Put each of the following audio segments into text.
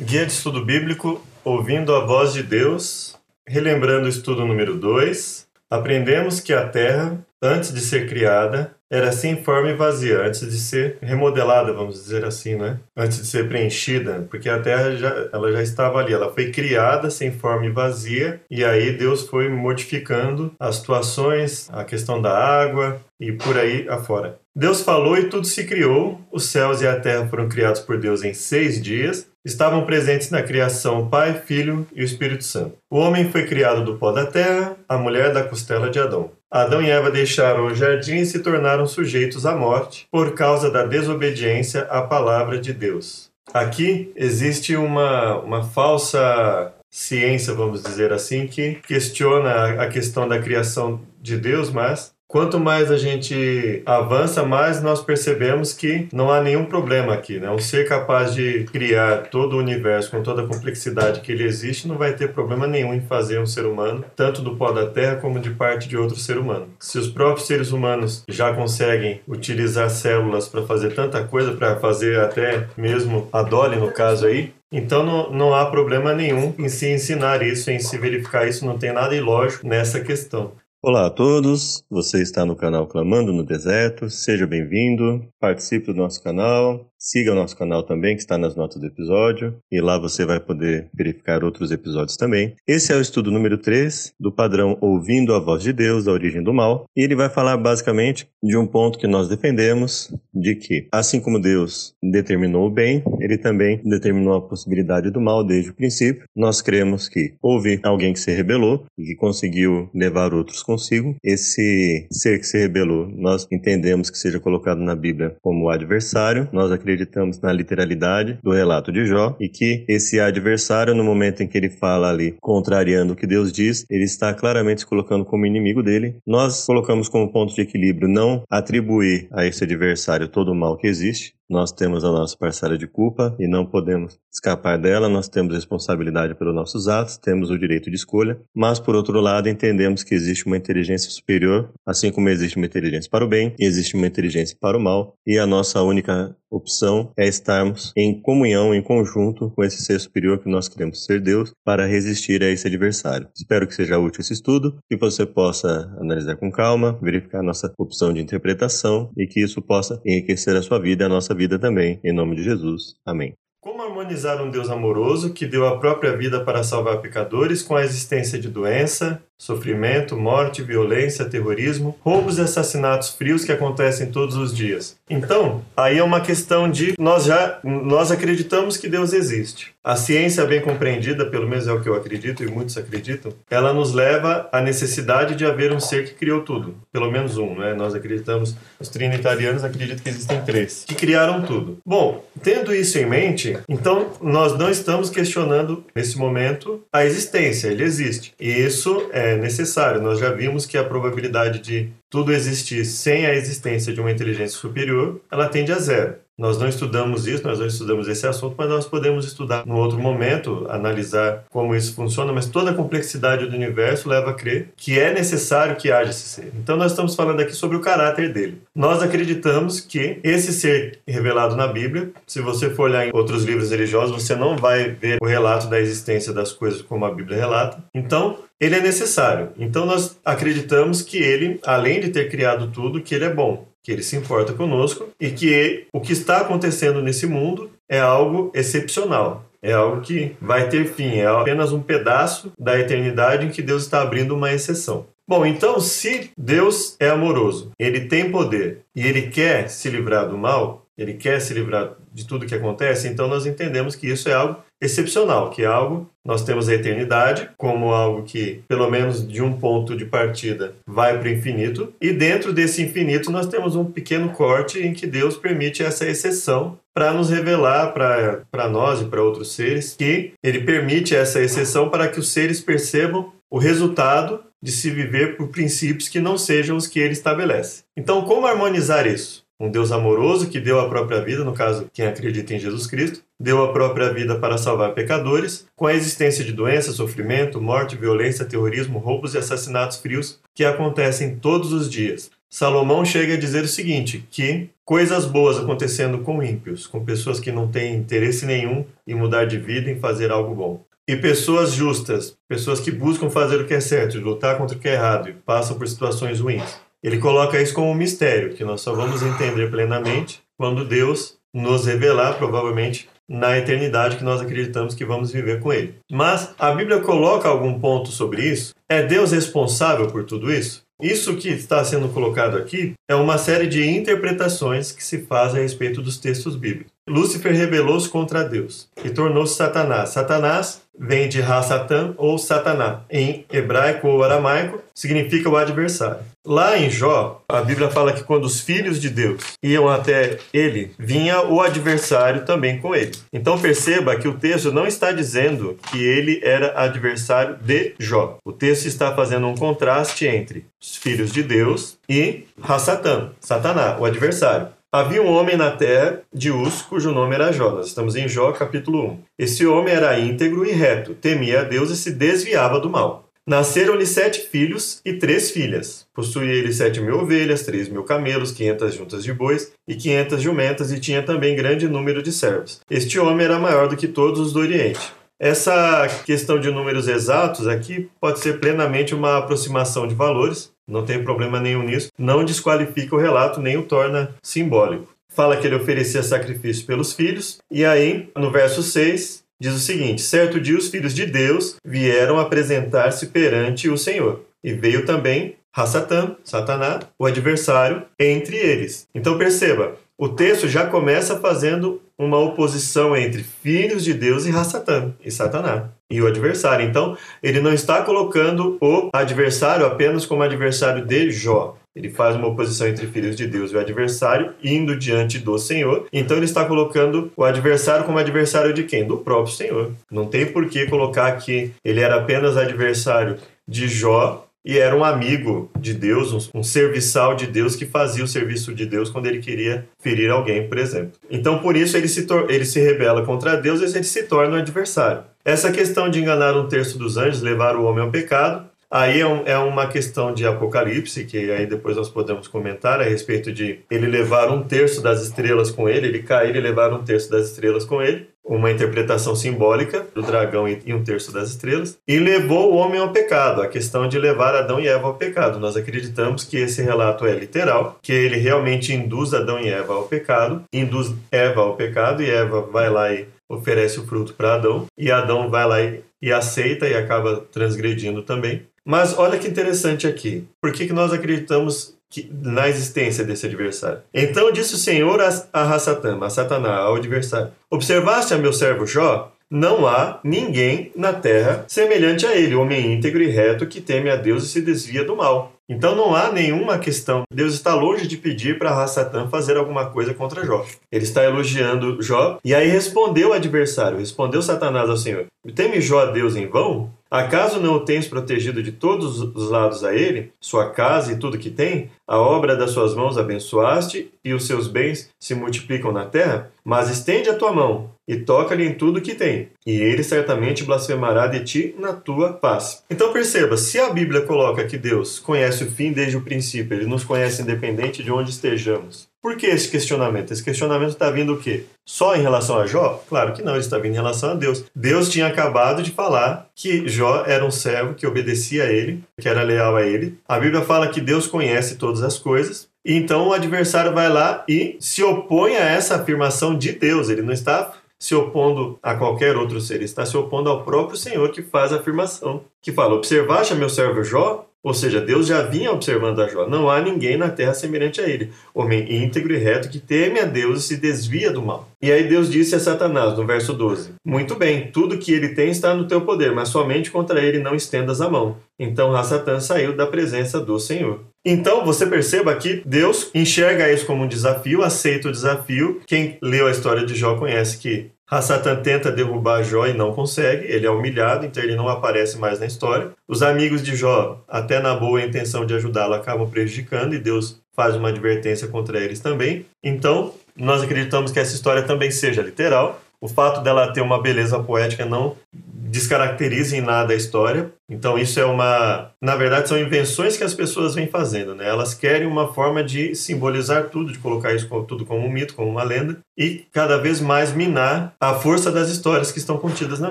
Guia de Estudo Bíblico, ouvindo a voz de Deus, relembrando o estudo número 2, aprendemos que a Terra, antes de ser criada, era sem forma e vazia, antes de ser remodelada, vamos dizer assim, né? Antes de ser preenchida, porque a Terra já, ela já estava ali, ela foi criada sem forma e vazia, e aí Deus foi modificando as situações, a questão da água e por aí afora. Deus falou e tudo se criou, os céus e a terra foram criados por Deus em seis dias, estavam presentes na criação o Pai, Filho e o Espírito Santo. O homem foi criado do pó da terra, a mulher da costela de Adão. Adão e Eva deixaram o jardim e se tornaram sujeitos à morte por causa da desobediência à palavra de Deus. Aqui existe uma, uma falsa ciência, vamos dizer assim, que questiona a questão da criação de Deus, mas Quanto mais a gente avança, mais nós percebemos que não há nenhum problema aqui. Né? Um ser capaz de criar todo o universo com toda a complexidade que ele existe não vai ter problema nenhum em fazer um ser humano, tanto do pó da Terra como de parte de outro ser humano. Se os próprios seres humanos já conseguem utilizar células para fazer tanta coisa, para fazer até mesmo a Dolly no caso aí, então não, não há problema nenhum em se ensinar isso, em se verificar isso, não tem nada ilógico nessa questão. Olá a todos, você está no canal Clamando no Deserto, seja bem-vindo, participe do nosso canal, Siga o nosso canal também, que está nas notas do episódio, e lá você vai poder verificar outros episódios também. Esse é o estudo número 3 do padrão Ouvindo a Voz de Deus, da origem do mal, e ele vai falar basicamente de um ponto que nós defendemos, de que, assim como Deus determinou o bem, ele também determinou a possibilidade do mal desde o princípio. Nós cremos que houve alguém que se rebelou e que conseguiu levar outros consigo. Esse ser que se rebelou, nós entendemos que seja colocado na Bíblia como adversário. Nós acreditamos acreditamos na literalidade do relato de Jó e que esse adversário, no momento em que ele fala ali, contrariando o que Deus diz, ele está claramente se colocando como inimigo dele. Nós colocamos como ponto de equilíbrio não atribuir a esse adversário todo o mal que existe, nós temos a nossa parcela de culpa e não podemos escapar dela, nós temos responsabilidade pelos nossos atos, temos o direito de escolha, mas por outro lado entendemos que existe uma inteligência superior, assim como existe uma inteligência para o bem, existe uma inteligência para o mal, e a nossa única opção é estarmos em comunhão, em conjunto com esse ser superior que nós queremos ser Deus, para resistir a esse adversário. Espero que seja útil esse estudo, que você possa analisar com calma, verificar a nossa opção de interpretação e que isso possa enriquecer a sua vida e a nossa vida também. Em nome de Jesus. Amém. Como harmonizar um Deus amoroso que deu a própria vida para salvar pecadores com a existência de doença, sofrimento, morte, violência, terrorismo, roubos e assassinatos frios que acontecem todos os dias. Então, aí é uma questão de nós já nós acreditamos que Deus existe. A ciência bem compreendida, pelo menos é o que eu acredito e muitos acreditam, ela nos leva à necessidade de haver um ser que criou tudo, pelo menos um, né? Nós acreditamos, os trinitarianos acreditam que existem três, que criaram tudo. Bom, tendo isso em mente, então nós não estamos questionando nesse momento a existência, ele existe. E isso é é necessário. Nós já vimos que a probabilidade de tudo existir sem a existência de uma inteligência superior, ela tende a zero. Nós não estudamos isso, nós não estudamos esse assunto, mas nós podemos estudar no outro momento, analisar como isso funciona, mas toda a complexidade do universo leva a crer que é necessário que haja esse ser. Então nós estamos falando aqui sobre o caráter dele. Nós acreditamos que esse ser revelado na Bíblia, se você for olhar em outros livros religiosos, você não vai ver o relato da existência das coisas como a Bíblia relata. Então, ele é necessário. Então nós acreditamos que ele, além de ter criado tudo, que ele é bom, que ele se importa conosco e que o que está acontecendo nesse mundo é algo excepcional. É algo que vai ter fim, é apenas um pedaço da eternidade em que Deus está abrindo uma exceção. Bom, então, se Deus é amoroso, ele tem poder e ele quer se livrar do mal, ele quer se livrar de tudo que acontece, então nós entendemos que isso é algo excepcional, que é algo, nós temos a eternidade como algo que, pelo menos de um ponto de partida, vai para o infinito, e dentro desse infinito nós temos um pequeno corte em que Deus permite essa exceção para nos revelar para nós e para outros seres que ele permite essa exceção para que os seres percebam o resultado de se viver por princípios que não sejam os que ele estabelece. Então, como harmonizar isso? um Deus amoroso que deu a própria vida, no caso, quem acredita em Jesus Cristo, deu a própria vida para salvar pecadores, com a existência de doença, sofrimento, morte, violência, terrorismo, roubos e assassinatos frios que acontecem todos os dias. Salomão chega a dizer o seguinte: que coisas boas acontecendo com ímpios, com pessoas que não têm interesse nenhum em mudar de vida, em fazer algo bom. E pessoas justas, pessoas que buscam fazer o que é certo, lutar contra o que é errado e passam por situações ruins. Ele coloca isso como um mistério, que nós só vamos entender plenamente quando Deus nos revelar, provavelmente, na eternidade que nós acreditamos que vamos viver com Ele. Mas a Bíblia coloca algum ponto sobre isso? É Deus responsável por tudo isso? Isso que está sendo colocado aqui é uma série de interpretações que se faz a respeito dos textos bíblicos. Lúcifer rebelou-se contra Deus e tornou-se Satanás. Satanás vem de Ra-Satã ou Sataná. Em hebraico ou aramaico, significa o adversário. Lá em Jó, a Bíblia fala que quando os filhos de Deus iam até ele, vinha o adversário também com ele. Então perceba que o texto não está dizendo que ele era adversário de Jó. O texto está fazendo um contraste entre os filhos de Deus e Ra-Satã, Satanás, o adversário. Havia um homem na terra de Uz, cujo nome era Jó. Nós estamos em Jó, capítulo 1. Esse homem era íntegro e reto, temia a Deus e se desviava do mal. Nasceram-lhe sete filhos e três filhas. Possuía ele sete mil ovelhas, três mil camelos, quinhentas juntas de bois e quinhentas jumentas, e tinha também grande número de servos. Este homem era maior do que todos os do Oriente. Essa questão de números exatos aqui pode ser plenamente uma aproximação de valores, não tem problema nenhum nisso, não desqualifica o relato nem o torna simbólico. Fala que ele oferecia sacrifício pelos filhos, e aí, no verso 6, diz o seguinte: Certo dia os filhos de Deus vieram apresentar-se perante o Senhor, e veio também Hassatã, Satanás, o adversário, entre eles. Então perceba, o texto já começa fazendo uma oposição entre filhos de Deus e Hassatã, e Satanás e o adversário. Então, ele não está colocando o adversário apenas como adversário de Jó. Ele faz uma oposição entre filhos de Deus e o adversário, indo diante do Senhor. Então ele está colocando o adversário como adversário de quem? Do próprio Senhor. Não tem por que colocar que ele era apenas adversário de Jó e era um amigo de Deus, um, serviçal de Deus que fazia o serviço de Deus quando ele queria ferir alguém, por exemplo. Então, por isso, ele se, ele se rebela contra Deus e ele se torna um adversário. Essa questão de enganar um terço dos anjos, levar o homem ao pecado, aí é, um, é, uma questão de Apocalipse, que aí depois nós podemos comentar a respeito de ele levar um terço das estrelas com ele, ele cair e levar um terço das estrelas com ele, uma interpretação simbólica do dragão e um terço das estrelas, e levou o homem ao pecado, a questão de levar Adão e Eva ao pecado. Nós acreditamos que esse relato é literal, que ele realmente induz Adão e Eva ao pecado, induz Eva ao pecado, e Eva vai lá e oferece o fruto para Adão e Adão vai lá e, e, aceita e acaba transgredindo também. Mas olha que interessante aqui. Por que, que nós acreditamos que, na existência desse adversário? Então disse o Senhor a, a Satã, a Satanás, ao adversário: Observaste a meu servo Jó? Não há ninguém na terra semelhante a ele, homem íntegro e reto que teme a Deus e se desvia do mal. Então não há nenhuma questão. Deus está longe de pedir para Satã fazer alguma coisa contra Jó. Ele está elogiando Jó e aí respondeu o adversário, respondeu Satanás ao Senhor: Teme Jó a Deus em vão? Acaso não o tens protegido de todos os lados a ele, sua casa e tudo que tem? A obra das suas mãos abençoaste e os seus bens se multiplicam na terra? Mas estende a tua mão e toca-lhe em tudo que tem, e ele certamente blasfemará de ti na tua face. Então perceba, se a Bíblia coloca que Deus conhece o fim desde o princípio, ele nos conhece independente de onde estejamos. Por que esse questionamento? Esse questionamento está vindo o quê? Só em relação a Jó? Claro que não, ele está vindo em relação a Deus. Deus tinha acabado de falar que Jó era um servo que obedecia a ele, que era leal a ele. A Bíblia fala que Deus conhece todas as coisas. Então o adversário vai lá e se opõe a essa afirmação de Deus. Ele não está se opondo a qualquer outro ser, está se opondo ao próprio Senhor que faz a afirmação, que fala: Observaste meu servo Jó? Ou seja, Deus já vinha observando a Jó. Não há ninguém na terra semelhante a ele, homem íntegro e reto que teme a Deus e se desvia do mal. E aí Deus disse a Satanás, no verso 12: Muito bem, tudo que ele tem está no teu poder, mas somente contra ele não estendas a mão. Então Satã saiu da presença do Senhor. Então você perceba que Deus enxerga isso como um desafio, aceita o desafio. Quem leu a história de Jó conhece que Hassatan tenta derrubar Jó e não consegue, ele é humilhado, então ele não aparece mais na história. Os amigos de Jó, até na boa intenção de ajudá-lo, acabam prejudicando e Deus faz uma advertência contra eles também. Então, nós acreditamos que essa história também seja literal. O fato dela ter uma beleza poética não descaracteriza em nada a história. Então isso é uma, na verdade, são invenções que as pessoas vêm fazendo, né? Elas querem uma forma de simbolizar tudo, de colocar isso tudo como um mito, como uma lenda e cada vez mais minar a força das histórias que estão contidas na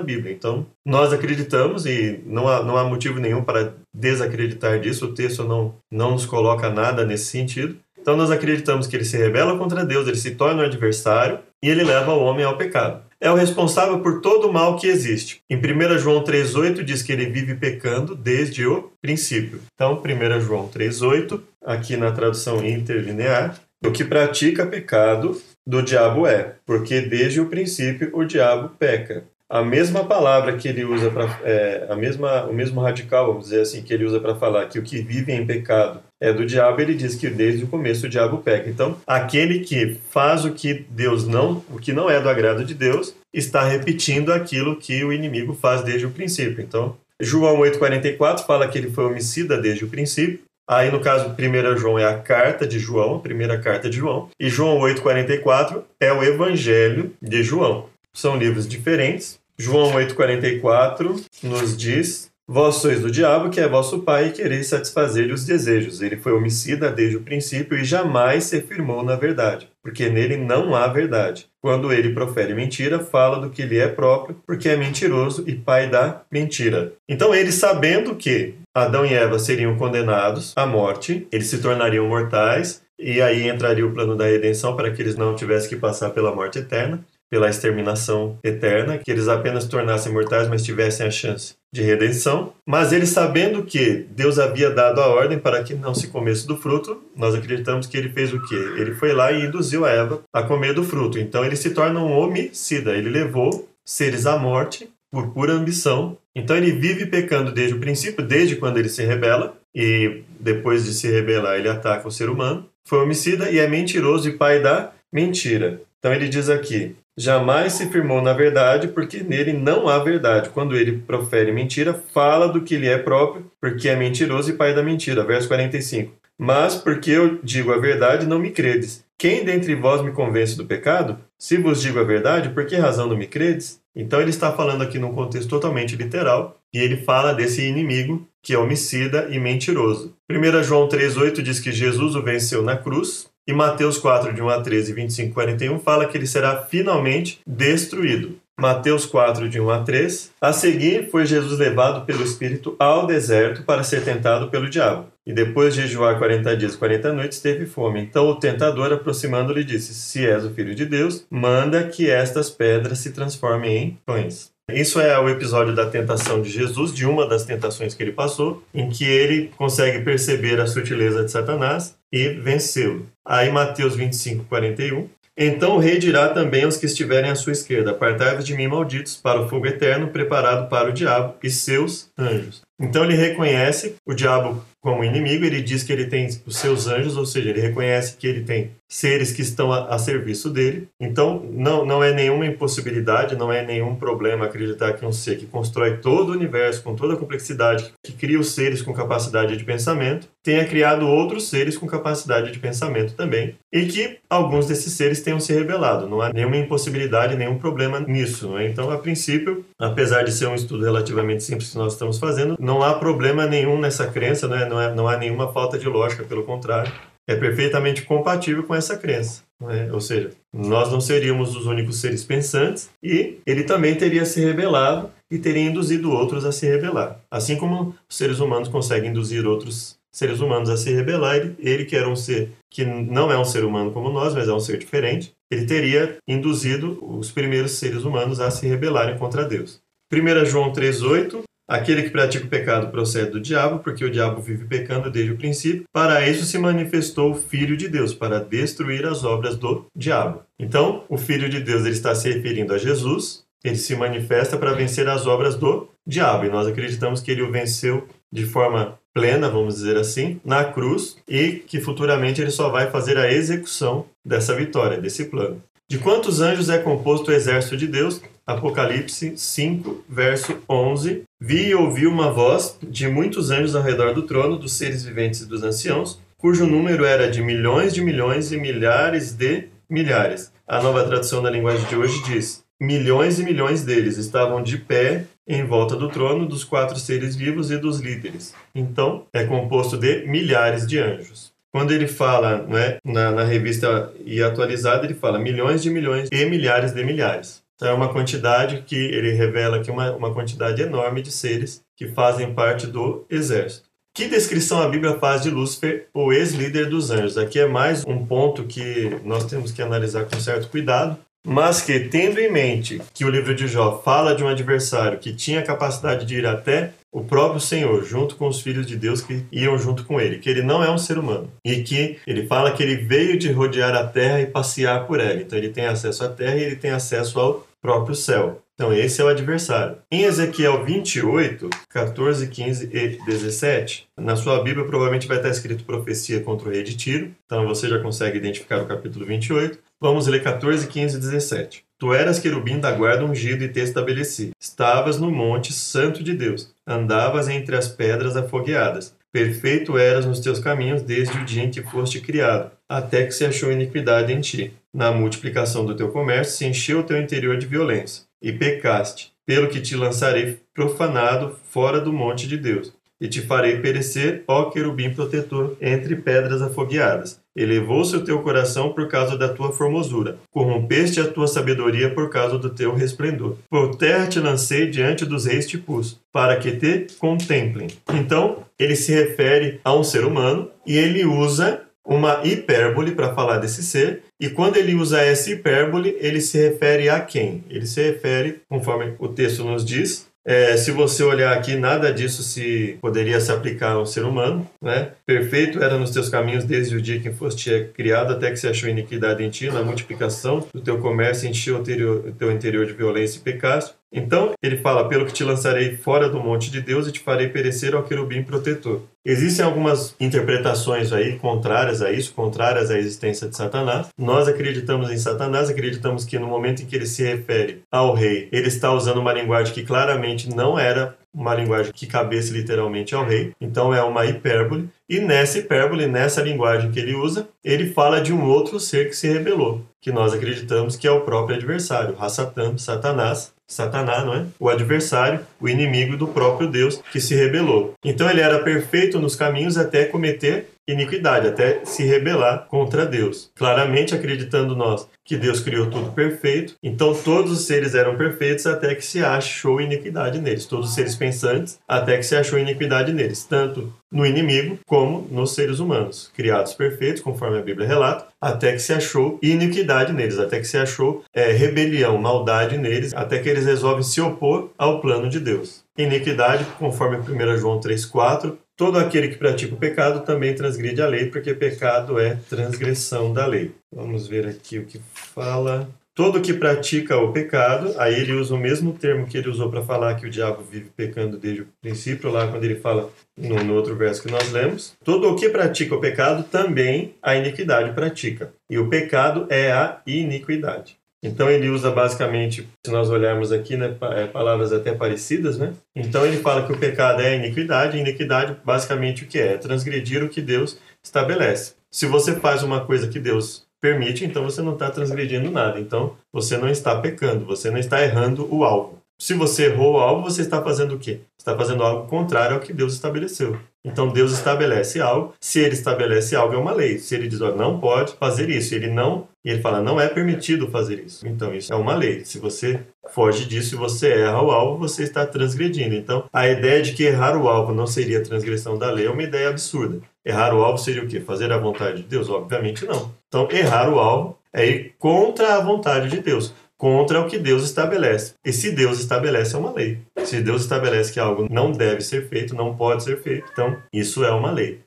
Bíblia. Então nós acreditamos e não há, não há motivo nenhum para desacreditar disso. O texto não não nos coloca nada nesse sentido. Então nós acreditamos que ele se rebela contra Deus, ele se torna um adversário e ele leva o homem ao pecado é o responsável por todo o mal que existe. Em 1 João 3,8 diz que ele vive pecando desde o princípio. Então, 1 João 3,8, aqui na tradução interlinear, o que pratica pecado do diabo é, porque desde o princípio o diabo peca a mesma palavra que ele usa para é, a mesma o mesmo radical vamos dizer assim que ele usa para falar que o que vive em pecado é do diabo ele diz que desde o começo o diabo peca. Então aquele que faz o que Deus não o que não é do agrado de Deus está repetindo aquilo que o inimigo faz desde o princípio. Então João 8:44 fala que ele foi homicida desde o princípio. Aí, no caso, 1 João é a carta de João, a primeira carta de João, e João 8,44 é o evangelho de João. São livros diferentes. João 8,44 nos diz: Vós sois do diabo, que é vosso pai, e quereis satisfazer-lhe os desejos. Ele foi homicida desde o princípio e jamais se firmou na verdade, porque nele não há verdade. Quando ele profere mentira, fala do que lhe é próprio, porque é mentiroso e pai da mentira. Então, ele, sabendo que Adão e Eva seriam condenados à morte, eles se tornariam mortais, e aí entraria o plano da redenção para que eles não tivessem que passar pela morte eterna pela exterminação eterna, que eles apenas tornassem mortais, mas tivessem a chance de redenção. Mas ele, sabendo que Deus havia dado a ordem para que não se comesse do fruto, nós acreditamos que ele fez o quê? Ele foi lá e induziu a Eva a comer do fruto. Então ele se torna um homicida. Ele levou seres à morte por pura ambição. Então ele vive pecando desde o princípio, desde quando ele se rebela, e depois de se rebelar, ele ataca o ser humano. Foi homicida e é mentiroso e pai da mentira. Então ele diz aqui: jamais se firmou na verdade, porque nele não há verdade. Quando ele profere mentira, fala do que lhe é próprio, porque é mentiroso e pai da mentira. Verso 45. Mas porque eu digo a verdade, não me credes. Quem dentre vós me convence do pecado? Se vos digo a verdade, por que razão não me credes? Então ele está falando aqui num contexto totalmente literal, e ele fala desse inimigo que é homicida e mentiroso. 1 João 3,8 diz que Jesus o venceu na cruz, e Mateus 4, de 1 a 13, 25 e 41, fala que ele será finalmente destruído. Mateus 4, de 1 a 3. A seguir, foi Jesus levado pelo Espírito ao deserto para ser tentado pelo diabo. E depois de jejuar 40 dias e 40 noites, teve fome. Então o tentador, aproximando-lhe, disse: Se és o filho de Deus, manda que estas pedras se transformem em pães. Isso é o episódio da tentação de Jesus, de uma das tentações que ele passou, em que ele consegue perceber a sutileza de Satanás e vencê-lo. Aí Mateus 25, 41. Então o rei dirá também aos que estiverem à sua esquerda: Apartai-vos de mim, malditos, para o fogo eterno preparado para o diabo e seus anjos. Então ele reconhece o diabo como inimigo, ele diz que ele tem os seus anjos, ou seja, ele reconhece que ele tem seres que estão a, a, serviço dele. Então, não, não é nenhuma impossibilidade, não é nenhum problema acreditar que um ser que constrói todo o universo com toda a complexidade, que cria os seres com capacidade de pensamento, tenha criado outros seres com capacidade de pensamento também, e que alguns desses seres tenham se rebelado. Não há nenhuma impossibilidade, nenhum problema nisso. Não é? Então, a princípio, apesar de ser um estudo relativamente simples que nós estamos fazendo, não há problema nenhum nessa crença, não, é? Não, é, não há nenhuma falta de lógica, pelo contrário, é perfeitamente compatível com essa crença. É? Ou seja, nós não seríamos os únicos seres pensantes e ele também teria se rebelado e teria induzido outros a se rebelar. Assim como os seres humanos conseguem induzir outros seres humanos a se rebelar, ele, ele que era um ser que não é um ser humano como nós, mas é um ser diferente, ele teria induzido os primeiros seres humanos a se rebelarem contra Deus. 1 João 3,8 Aquele que pratica o pecado procede do diabo, porque o diabo vive pecando desde o princípio. Para isso se manifestou o Filho de Deus, para destruir as obras do diabo. Então, o Filho de Deus ele está se referindo a Jesus, ele se manifesta para vencer as obras do diabo. E nós acreditamos que ele o venceu de forma plena, vamos dizer assim, na cruz e que futuramente ele só vai fazer a execução dessa vitória, desse plano. De quantos anjos é composto o exército de Deus? Apocalipse 5, verso 11. Vi e ouvi uma voz de muitos anjos ao redor do trono, dos seres viventes e dos anciãos, cujo número era de milhões de milhões e milhares de milhares. A nova tradução da linguagem de hoje diz: milhões e milhões deles estavam de pé em volta do trono dos quatro seres vivos e dos líderes. Então, é composto de milhares de anjos. Quando ele fala né, na, na revista e atualizada, ele fala milhões de milhões e milhares de milhares. Então, é uma quantidade que ele revela aqui uma, uma quantidade enorme de seres que fazem parte do exército. Que descrição a Bíblia faz de Lúcifer, o ex-líder dos anjos? Aqui é mais um ponto que nós temos que analisar com certo cuidado, mas que, tendo em mente que o livro de Jó fala de um adversário que tinha a capacidade de ir até o próprio Senhor, junto com os filhos de Deus que iam junto com ele, que ele não é um ser humano e que ele fala que ele veio de rodear a terra e passear por ela. Então ele tem acesso à terra e ele tem acesso ao próprio céu. Então, esse é o adversário. Em Ezequiel 28, 14, 15 e 17, na sua Bíblia provavelmente vai estar escrito profecia contra o rei de Tiro. Então, você já consegue identificar o capítulo 28. Vamos ler 14, 15 e 17. Tu eras querubim da guarda ungido e te estabeleci. Estavas no monte santo de Deus. Andavas entre as pedras afogueadas. Perfeito eras nos teus caminhos desde o dia em que foste criado, até que se achou iniquidade em ti. Na multiplicação do teu comércio se encheu o teu interior de violência e pecaste, pelo que te lançarei profanado fora do monte de Deus, e te farei perecer, ó querubim protetor, entre pedras afogueadas. Elevou-se o teu coração por causa da tua formosura, corrompeste a tua sabedoria por causa do teu resplendor. Por terra te lancei diante dos reis te pus, para que te contemplem. Então, ele se refere a um ser humano e ele usa uma hipérbole para falar desse ser, e quando ele usa essa hipérbole, ele se refere a quem? Ele se refere, conforme o texto nos diz, é, se você olhar aqui, nada disso se poderia se aplicar a um ser humano, né? Perfeito era nos teus caminhos desde o dia que foste criado até que se achou iniquidade em ti, na multiplicação do teu comércio encheu o teu interior de violência e pecado. Então, ele fala: Pelo que te lançarei fora do monte de Deus e te farei perecer ao querubim protetor. Existem algumas interpretações aí contrárias a isso, contrárias à existência de Satanás. Nós acreditamos em Satanás, acreditamos que no momento em que ele se refere ao rei, ele está usando uma linguagem que claramente não era uma linguagem que cabesse literalmente ao rei, então é uma hipérbole, e nessa hipérbole, nessa linguagem que ele usa, ele fala de um outro ser que se rebelou, que nós acreditamos que é o próprio adversário, Hassatan, Satanás, Satanás, não é? O adversário, o inimigo do próprio Deus que se rebelou. Então ele era perfeito nos caminhos até cometer iniquidade, até se rebelar contra Deus. Claramente acreditando nós que Deus criou tudo perfeito, então todos os seres eram perfeitos até que se achou iniquidade neles. Todos os seres pensantes até que se achou iniquidade neles, tanto no inimigo como nos seres humanos, criados perfeitos, conforme a Bíblia relata, até que se achou iniquidade neles, até que se achou é, rebelião, maldade neles, até que eles resolvem se opor ao plano de Deus. Iniquidade, conforme 1 João 3,4, Todo aquele que pratica o pecado também transgride a lei, porque pecado é transgressão da lei. Vamos ver aqui o que fala. Todo que pratica o pecado, aí ele usa o mesmo termo que ele usou para falar que o diabo vive pecando desde o princípio, lá quando ele fala no, no, outro verso que nós lemos. Todo o que pratica o pecado também a iniquidade pratica. E o pecado é a iniquidade. Então ele usa basicamente, se nós olharmos aqui, né, é, palavras até parecidas, né? Então ele fala que o pecado é a iniquidade, e iniquidade basicamente o que é? É transgredir o que Deus estabelece. Se você faz uma coisa que Deus permite, então você não está transgredindo nada. Então você não está pecando, você não está errando o alvo. Se você errou o alvo, você está fazendo o quê? Está fazendo algo contrário ao que Deus estabeleceu. Então Deus estabelece algo, se ele estabelece algo é uma lei. Se ele diz, não pode fazer isso, ele não, e ele fala, não é permitido fazer isso. Então isso é uma lei. Se você foge disso e você erra o alvo, você está transgredindo. Então a ideia de que errar o alvo não seria transgressão da lei é uma ideia absurda. Errar o alvo seria o quê? Fazer a vontade de Deus? Obviamente não. Então errar o alvo é ir contra a vontade de Deus contra o que Deus estabelece. E se Deus estabelece, é uma lei. Se Deus estabelece que algo não deve ser feito, não pode ser feito, então isso é uma lei.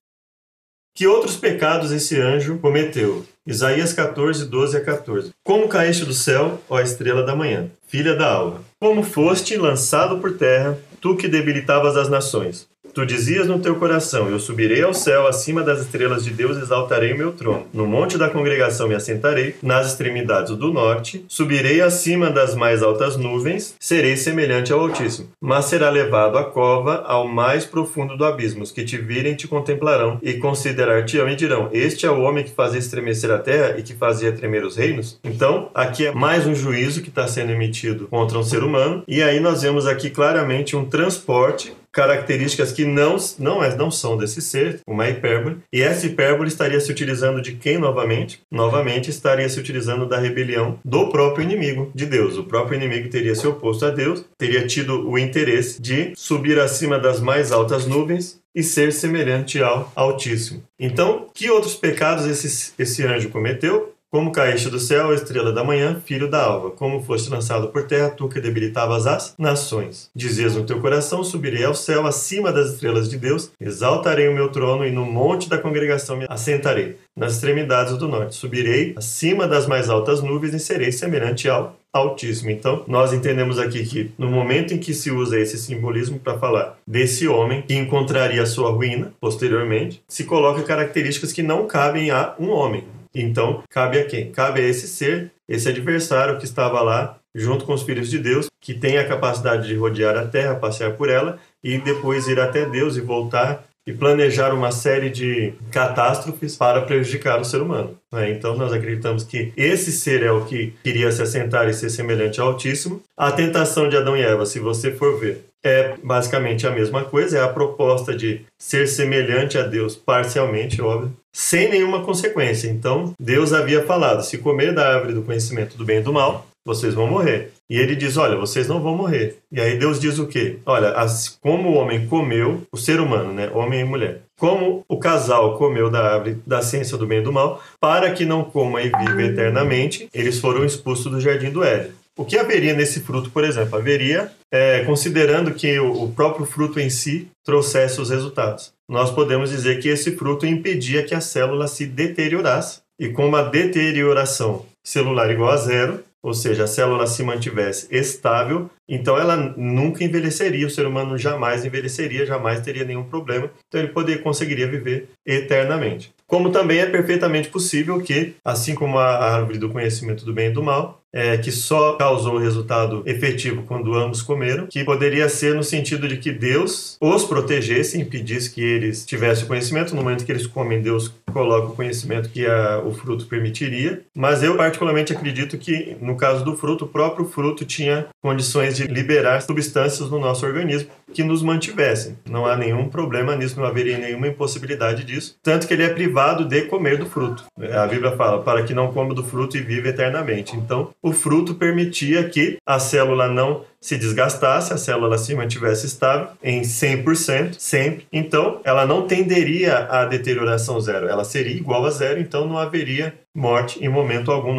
Que outros pecados esse anjo cometeu? Isaías 14, 12 a 14. Como caíste do céu, ó estrela da manhã, filha da alva? Como foste lançado por terra, tu que debilitavas as nações? Tu dizias no teu coração: Eu subirei ao céu, acima das estrelas de Deus exaltarei o meu trono. No monte da congregação me assentarei, nas extremidades do norte, subirei acima das mais altas nuvens, serei semelhante ao Altíssimo. Mas será levado à cova, ao mais profundo do abismo. Os que te virem te contemplarão e considerar-te-ão e dirão: Este é o homem que fazia estremecer a terra e que fazia tremer os reinos? Então, aqui é mais um juízo que está sendo emitido contra um ser humano, e aí nós vemos aqui claramente um transporte características que não, não, é, não são desse ser, uma hipérbole, e essa hipérbole estaria se utilizando de quem novamente? Novamente estaria se utilizando da rebelião do próprio inimigo de Deus. O próprio inimigo teria se oposto a Deus, teria tido o interesse de subir acima das mais altas nuvens e ser semelhante ao Altíssimo. Então, que outros pecados esse, esse anjo cometeu? Como caíste do céu, estrela da manhã, filho da alva, como foste lançado por terra, tu que debilitavas as nações. Dizias no teu coração: subirei ao céu, acima das estrelas de Deus, exaltarei o meu trono e no monte da congregação me assentarei, nas extremidades do norte. Subirei acima das mais altas nuvens e serei semelhante ao Altíssimo. Então, nós entendemos aqui que no momento em que se usa esse simbolismo para falar desse homem que encontraria a sua ruína posteriormente, se coloca características que não cabem a um homem. Então, cabe a quem? Cabe a esse ser, esse adversário que estava lá, junto com os filhos de Deus, que tem a capacidade de rodear a terra, passear por ela e depois ir até Deus e voltar e planejar uma série de catástrofes para prejudicar o ser humano. Né? Então, nós acreditamos que esse ser é o que queria se assentar e ser semelhante ao Altíssimo. A tentação de Adão e Eva, se você for ver, é basicamente a mesma coisa, é a proposta de ser semelhante a Deus parcialmente, óbvio, sem nenhuma consequência. Então, Deus havia falado: se comer da árvore do conhecimento do bem e do mal, vocês vão morrer. E ele diz: Olha, vocês não vão morrer. E aí Deus diz o quê? Olha, as, como o homem comeu, o ser humano, né? Homem e mulher. Como o casal comeu da árvore da ciência do bem e do mal, para que não coma e viva eternamente, eles foram expulsos do jardim do Éden. O que haveria nesse fruto, por exemplo? Haveria, é, considerando que o, próprio fruto em si trouxesse os resultados. Nós podemos dizer que esse fruto impedia que a célula se deteriorasse. E com uma deterioração celular igual a zero, ou seja, a célula se mantivesse estável, então ela nunca envelheceria, o ser humano jamais envelheceria, jamais teria nenhum problema, então ele poderia, conseguiria viver eternamente. Como também é perfeitamente possível que, assim como a árvore do conhecimento do bem e do mal, é, que só causou o resultado efetivo quando ambos comeram, que poderia ser no sentido de que Deus os protegesse, impedisse que eles tivessem o conhecimento. No momento que eles comem, Deus coloca o conhecimento que a, o fruto permitiria. Mas eu particularmente acredito que, no caso do fruto, o próprio fruto tinha condições de liberar substâncias no nosso organismo que nos mantivessem. Não há nenhum problema nisso, não haveria nenhuma impossibilidade disso. Tanto que ele é privado de comer do fruto. A Bíblia fala, para que não coma do fruto e viva eternamente. Então, o fruto permitia que a célula não se desgastasse, a célula se mantivesse estável em 100%, sempre. Então, ela não tenderia à deterioração zero, ela seria igual a zero, então não haveria morte em momento algum,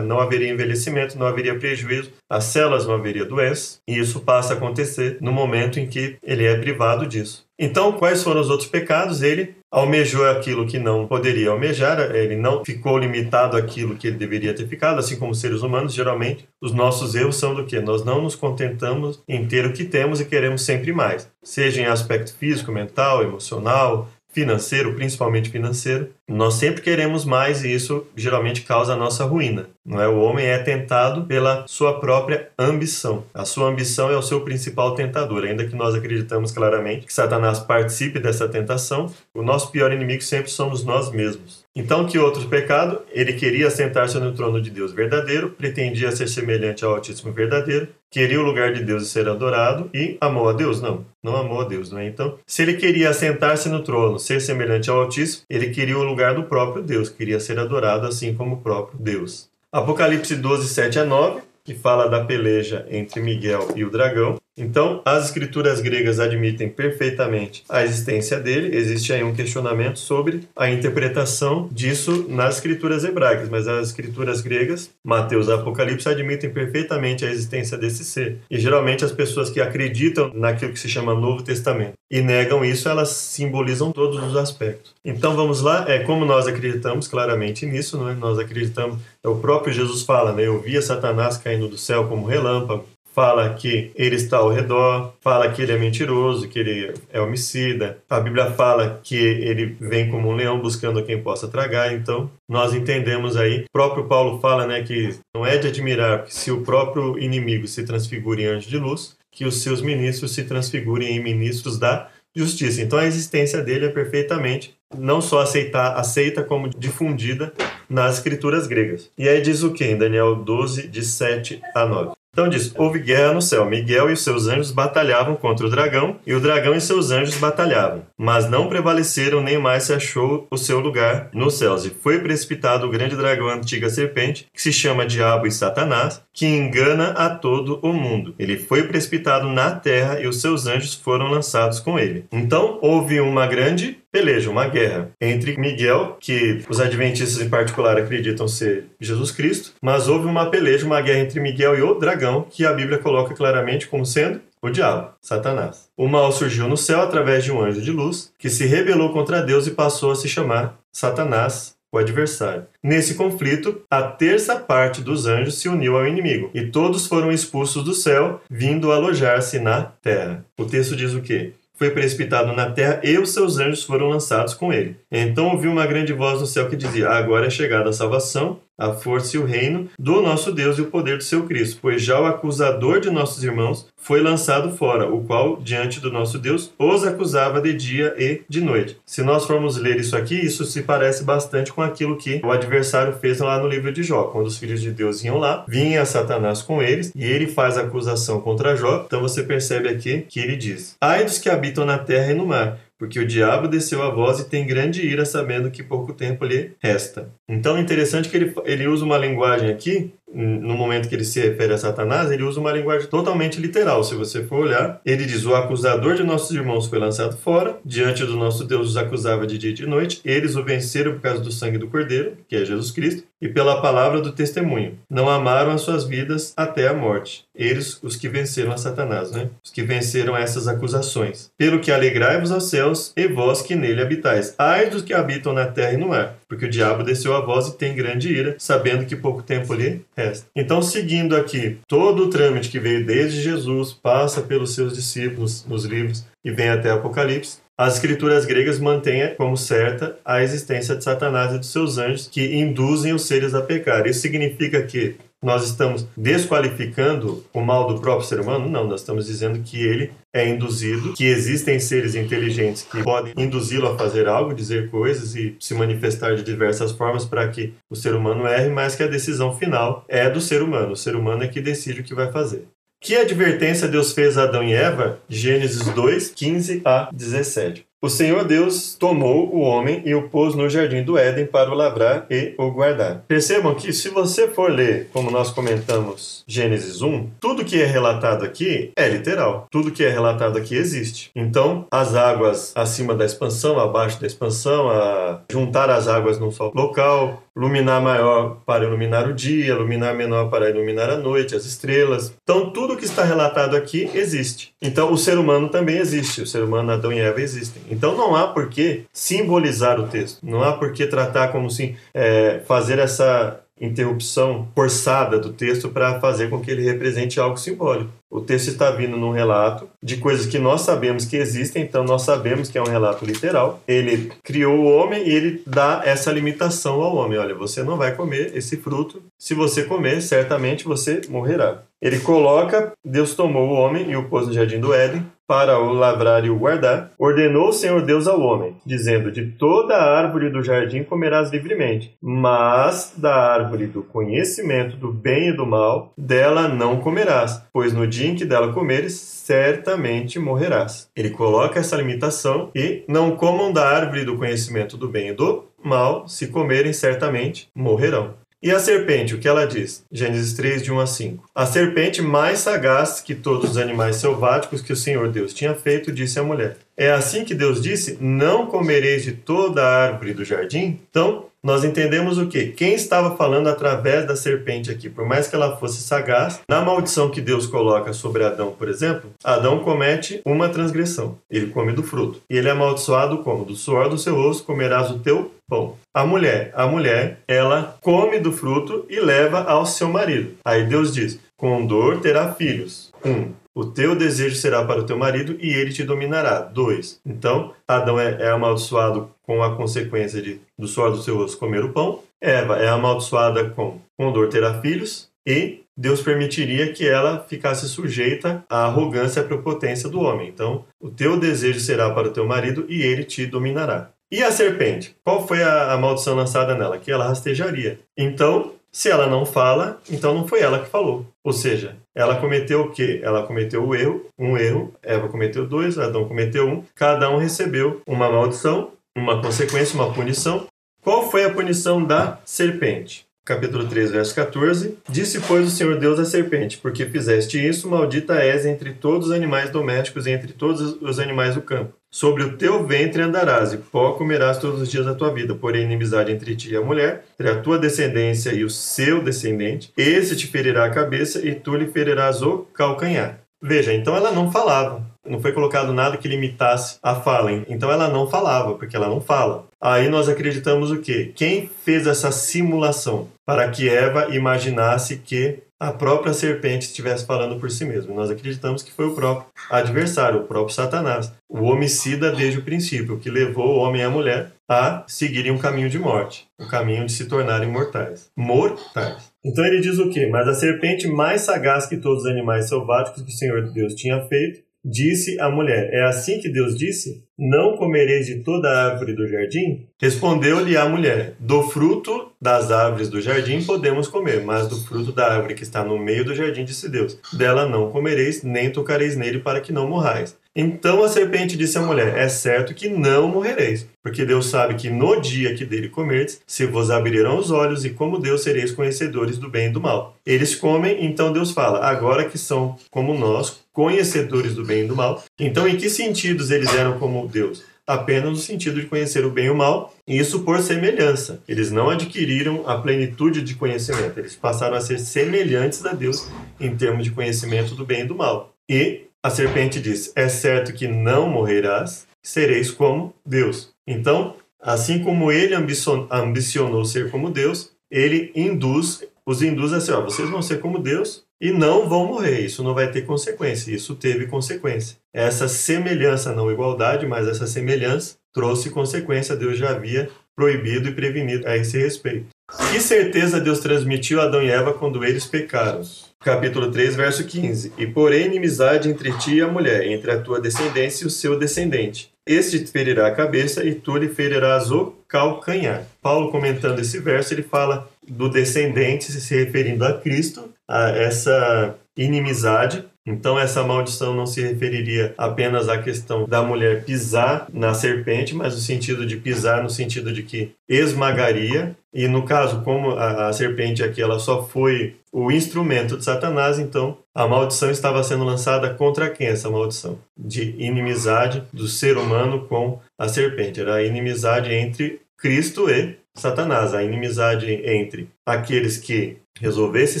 não haveria envelhecimento, não haveria prejuízo, as células não haveria doença, e isso passa a acontecer no momento em que ele é privado disso. Então, quais foram os outros pecados? Ele almejou aquilo que não poderia almejar, ele não ficou limitado àquilo que ele deveria ter ficado, assim como seres humanos, geralmente os nossos erros são do que? Nós não nos contentamos em ter o que temos e queremos sempre mais, seja em aspecto físico, mental, emocional, financeiro, principalmente financeiro, nós sempre queremos mais e isso geralmente causa a nossa ruína. Não é? O homem é tentado pela sua própria ambição. A sua ambição é o seu principal tentador. Ainda que nós acreditamos claramente que Satanás participe dessa tentação, o nosso pior inimigo sempre somos nós mesmos. Então, que outro pecado? Ele queria sentar-se no trono de Deus verdadeiro, pretendia ser semelhante ao Altíssimo verdadeiro, queria o lugar de Deus e ser adorado e amou a Deus? Não, não amou a Deus, não é? Então, se ele queria sentar-se no trono, ser semelhante ao Altíssimo, ele queria o lugar do próprio Deus, queria ser adorado assim como o próprio Deus. Apocalipse 12, 7 a 9, que fala da peleja entre Miguel e o dragão. Então, as escrituras gregas admitem perfeitamente a existência dele. Existe aí um questionamento sobre a interpretação disso nas escrituras hebraicas, mas as escrituras gregas, Mateus e Apocalipse, admitem perfeitamente a existência desse ser. E geralmente as pessoas que acreditam naquilo que se chama Novo Testamento e negam isso, elas simbolizam todos os aspectos. Então vamos lá, é como nós acreditamos claramente nisso, não é? Nós acreditamos, é o próprio Jesus fala, né? Eu via Satanás caindo do céu como relâmpago fala que ele está ao redor, fala que ele é mentiroso, que ele é homicida. A Bíblia fala que ele vem como um leão buscando quem possa tragar. Então, nós entendemos aí. O próprio Paulo fala, né, que não é de admirar que se o próprio inimigo se transfigure em anjo de luz, que os seus ministros se transfigurem em ministros da justiça. Então a existência dele é perfeitamente não só aceitar, aceita como difundida nas escrituras gregas. E aí diz o que em Daniel 12, de 7 a 9? Então diz: houve guerra no céu. Miguel e os seus anjos batalhavam contra o dragão, e o dragão e seus anjos batalhavam. Mas não prevaleceram, nem mais se achou o seu lugar nos céus. E foi precipitado o grande dragão, a antiga serpente, que se chama Diabo e Satanás, que engana a todo o mundo. Ele foi precipitado na terra e os seus anjos foram lançados com ele. Então houve uma grande peleja, uma guerra entre Miguel, que os adventistas em particular acreditam ser Jesus Cristo, mas houve uma peleja, uma guerra entre Miguel e o dragão, que a Bíblia coloca claramente como sendo o diabo, Satanás. O mal surgiu no céu através de um anjo de luz que se rebelou contra Deus e passou a se chamar Satanás, o adversário. Nesse conflito, a terça parte dos anjos se uniu ao inimigo, e todos foram expulsos do céu, vindo alojar-se na terra. O texto diz o quê? Foi precipitado na terra e os seus anjos foram lançados com ele. Então ouviu uma grande voz no céu que dizia: Agora é chegada a salvação, a força e o reino do nosso Deus e o poder do seu Cristo, pois já o acusador de nossos irmãos foi lançado fora, o qual, diante do nosso Deus, os acusava de dia e de noite. Se nós formos ler isso aqui, isso se parece bastante com aquilo que o adversário fez lá no livro de Jó, quando os filhos de Deus iam lá, vinha Satanás com eles e ele faz acusação contra Jó. Então você percebe aqui que ele diz: Ai dos que habitam na terra e no mar porque o diabo desceu a voz e tem grande ira, sabendo que pouco tempo lhe resta. Então é interessante que ele, ele usa uma linguagem aqui no momento que ele se refere a Satanás, ele usa uma linguagem totalmente literal. Se você for olhar, ele diz: O acusador de nossos irmãos foi lançado fora, diante do nosso Deus os acusava de dia e de noite. Eles o venceram por causa do sangue do Cordeiro, que é Jesus Cristo, e pela palavra do testemunho. Não amaram as suas vidas até a morte. Eles, os que venceram a Satanás, né? Os que venceram essas acusações. Pelo que alegrai-vos aos céus, e vós que nele habitais. Ai dos que habitam na terra e no ar, porque o diabo desceu a voz e tem grande ira, sabendo que pouco tempo lhe resta. Então, seguindo aqui todo o trâmite que veio desde Jesus, passa pelos seus discípulos nos livros e vem até Apocalipse, as escrituras gregas mantêm como certa a existência de Satanás e dos seus anjos que induzem os seres a pecar. Isso significa que nós estamos desqualificando o mal do próprio ser humano? Não, nós estamos dizendo que ele é induzido, que existem seres inteligentes que podem induzi-lo a fazer algo, dizer coisas e se manifestar de diversas formas para que o ser humano erre, mas que a decisão final é do ser humano. O ser humano é que decide o que vai fazer. Que advertência Deus fez a Adão e Eva? Gênesis 2, 15 a 17. O Senhor Deus tomou o homem e o pôs no jardim do Éden para o lavrar e o guardar. Percebam que, se você for ler, como nós comentamos, Gênesis 1, tudo que é relatado aqui é literal. Tudo que é relatado aqui existe. Então, as águas acima da expansão, abaixo da expansão, a juntar as águas num só local, luminar maior para iluminar o dia, luminar menor para iluminar a noite, as estrelas. Então, tudo que está relatado aqui existe. Então, o ser humano também existe. O ser humano, Adão e Eva existem. Então não há por que simbolizar o texto, não há por que tratar como se é, fazer essa interrupção forçada do texto para fazer com que ele represente algo simbólico. O texto está vindo num relato de coisas que nós sabemos que existem, então nós sabemos que é um relato literal. Ele criou o homem e ele dá essa limitação ao homem: olha, você não vai comer esse fruto, se você comer, certamente você morrerá. Ele coloca: Deus tomou o homem e o pôs no jardim do Éden para o lavrar e o guardar, ordenou o Senhor Deus ao homem, dizendo: De toda árvore do jardim comerás livremente, mas da árvore do conhecimento do bem e do mal, dela não comerás, pois no dia em que dela comeres, certamente morrerás. Ele coloca essa limitação e não comam da árvore do conhecimento do bem e do mal, se comerem, certamente morrerão. E a serpente, o que ela diz? Gênesis 3, de 1 a 5. A serpente mais sagaz que todos os animais selváticos que o Senhor Deus tinha feito, disse à mulher: É assim que Deus disse: Não comereis de toda a árvore do jardim? Então, nós entendemos o que? Quem estava falando através da serpente aqui, por mais que ela fosse sagaz, na maldição que Deus coloca sobre Adão, por exemplo, Adão comete uma transgressão. Ele come do fruto. E ele é amaldiçoado como? Do suor do seu osso comerás o teu pão. A mulher, a mulher, ela come do fruto e leva ao seu marido. Aí Deus diz: com dor terá filhos. 1. Um, o teu desejo será para o teu marido e ele te dominará. 2. Então, Adão é, é, amaldiçoado com a consequência de do suor do seu rosto comer o pão. Eva é amaldiçoada com dor terá filhos. E Deus permitiria que ela ficasse sujeita à arrogância e à prepotência do homem. Então, o teu desejo será para o teu marido e ele te dominará. E a serpente? Qual foi a, a maldição lançada nela? Que ela rastejaria. Então, se ela não fala, então não foi ela que falou. Ou seja, ela cometeu o quê? Ela cometeu o erro, um erro, Eva cometeu dois, Adão cometeu um, cada um recebeu uma maldição, uma consequência, uma punição. Qual foi a punição da serpente? capítulo 3, verso 14, disse, pois, o Senhor Deus à serpente, porque fizeste isso, maldita és entre todos os animais domésticos e entre todos os animais do campo. Sobre o teu ventre andarás, e pó comerás todos os dias da tua vida. Porém, inimizade entre ti e a mulher, entre a tua descendência e o seu descendente. Esse te ferirá a cabeça, e tu lhe ferirás o calcanhar. Veja, então ela não falava. Não foi colocado nada que limitasse a fala. Então ela não falava, porque ela não fala. Aí nós acreditamos o quê? Quem fez essa simulação para que Eva imaginasse que a própria serpente estivesse falando por si mesma. Nós acreditamos que foi o próprio adversário, o próprio Satanás, o homicida desde o princípio, que levou o homem e a mulher a seguirem um caminho de morte, o um caminho de se tornarem mortais. Mortais. Então ele diz o quê? Mas a serpente mais sagaz que todos os animais selváticos que o Senhor Deus tinha feito, disse à mulher: É assim que Deus disse? Não comereis de toda a árvore do jardim? Respondeu-lhe a mulher: Do fruto das árvores do jardim podemos comer, mas do fruto da árvore que está no meio do jardim, disse Deus: Dela não comereis, nem tocareis nele, para que não morrais. Então a serpente disse à mulher: É certo que não morrereis, porque Deus sabe que no dia que dele comerdes, se vos abrirão os olhos, e como Deus sereis conhecedores do bem e do mal. Eles comem, então Deus fala: Agora que são como nós, conhecedores do bem e do mal. Então, em que sentidos eles eram como Deus? Apenas no sentido de conhecer o bem e o mal, isso por semelhança. Eles não adquiriram a plenitude de conhecimento, eles passaram a ser semelhantes a Deus em termos de conhecimento do bem e do mal. E a serpente diz: É certo que não morrerás, sereis como Deus. Então, assim como ele ambicionou ser como Deus, ele induz, os induz a ser: vocês vão ser como Deus e não vão morrer. Isso não vai ter consequência. Isso teve consequência. Essa semelhança, não igualdade, mas essa semelhança trouxe consequência. Deus já havia proibido e prevenido a esse respeito. Que certeza Deus transmitiu a Adão e Eva quando eles pecaram? Capítulo 3, verso 15. E porém inimizade entre ti e a mulher, entre a tua descendência e o seu descendente. Este te ferirá a cabeça e tu lhe ferirás o calcanhar. Paulo comentando esse verso, ele fala do descendente se referindo a Cristo, a essa inimizade então, essa maldição não se referiria apenas à questão da mulher pisar na serpente, mas no sentido de pisar, no sentido de que esmagaria. E no caso, como a, a serpente aqui ela só foi o instrumento de Satanás, então a maldição estava sendo lançada contra quem essa maldição? De inimizade do ser humano com a serpente. Era a inimizade entre Cristo e Satanás, a inimizade entre aqueles que resolvesse